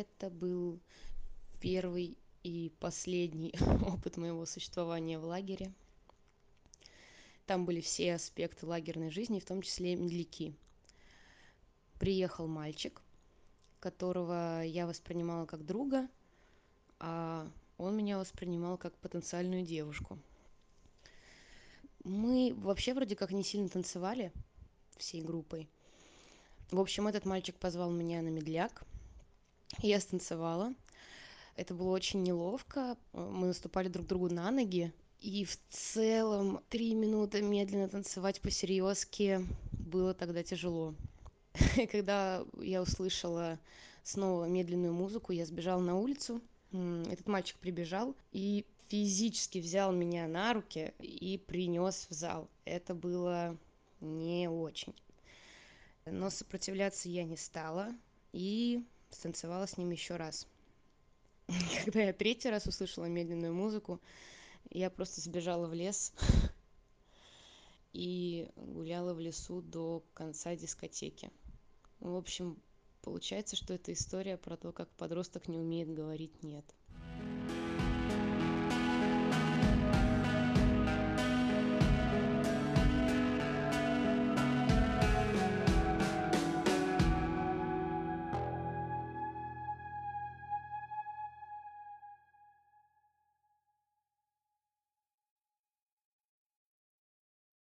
Это был первый и последний опыт моего существования в лагере. Там были все аспекты лагерной жизни, в том числе медляки. Приехал мальчик, которого я воспринимала как друга, а он меня воспринимал как потенциальную девушку. Мы вообще вроде как не сильно танцевали всей группой. В общем, этот мальчик позвал меня на медляк. Я станцевала. Это было очень неловко. Мы наступали друг другу на ноги. И в целом три минуты медленно танцевать по серьезке было тогда тяжело. Когда я услышала снова медленную музыку, я сбежала на улицу. Этот мальчик прибежал и физически взял меня на руки и принес в зал. Это было не очень. Но сопротивляться я не стала и станцевала с ним еще раз. Когда я третий раз услышала медленную музыку, я просто сбежала в лес и гуляла в лесу до конца дискотеки. В общем, получается, что это история про то, как подросток не умеет говорить «нет».